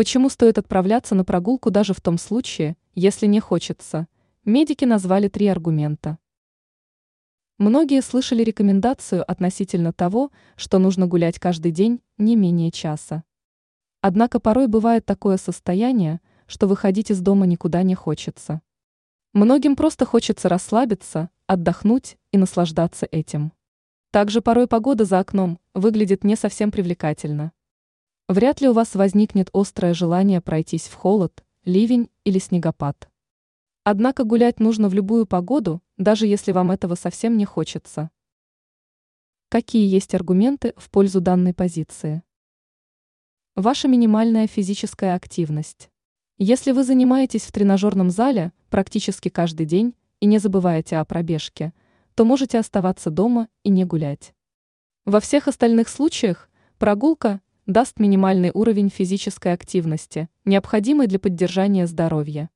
Почему стоит отправляться на прогулку даже в том случае, если не хочется? Медики назвали три аргумента. Многие слышали рекомендацию относительно того, что нужно гулять каждый день не менее часа. Однако порой бывает такое состояние, что выходить из дома никуда не хочется. Многим просто хочется расслабиться, отдохнуть и наслаждаться этим. Также порой погода за окном выглядит не совсем привлекательно. Вряд ли у вас возникнет острое желание пройтись в холод, ливень или снегопад. Однако гулять нужно в любую погоду, даже если вам этого совсем не хочется. Какие есть аргументы в пользу данной позиции? Ваша минимальная физическая активность. Если вы занимаетесь в тренажерном зале практически каждый день и не забываете о пробежке, то можете оставаться дома и не гулять. Во всех остальных случаях прогулка даст минимальный уровень физической активности, необходимый для поддержания здоровья.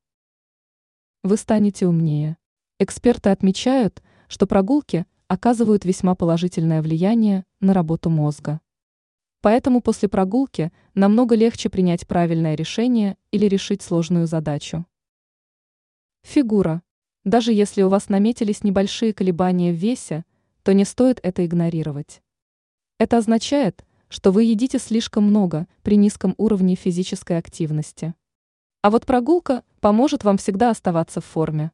Вы станете умнее. Эксперты отмечают, что прогулки оказывают весьма положительное влияние на работу мозга. Поэтому после прогулки намного легче принять правильное решение или решить сложную задачу. Фигура. Даже если у вас наметились небольшие колебания в весе, то не стоит это игнорировать. Это означает, что вы едите слишком много при низком уровне физической активности. А вот прогулка поможет вам всегда оставаться в форме.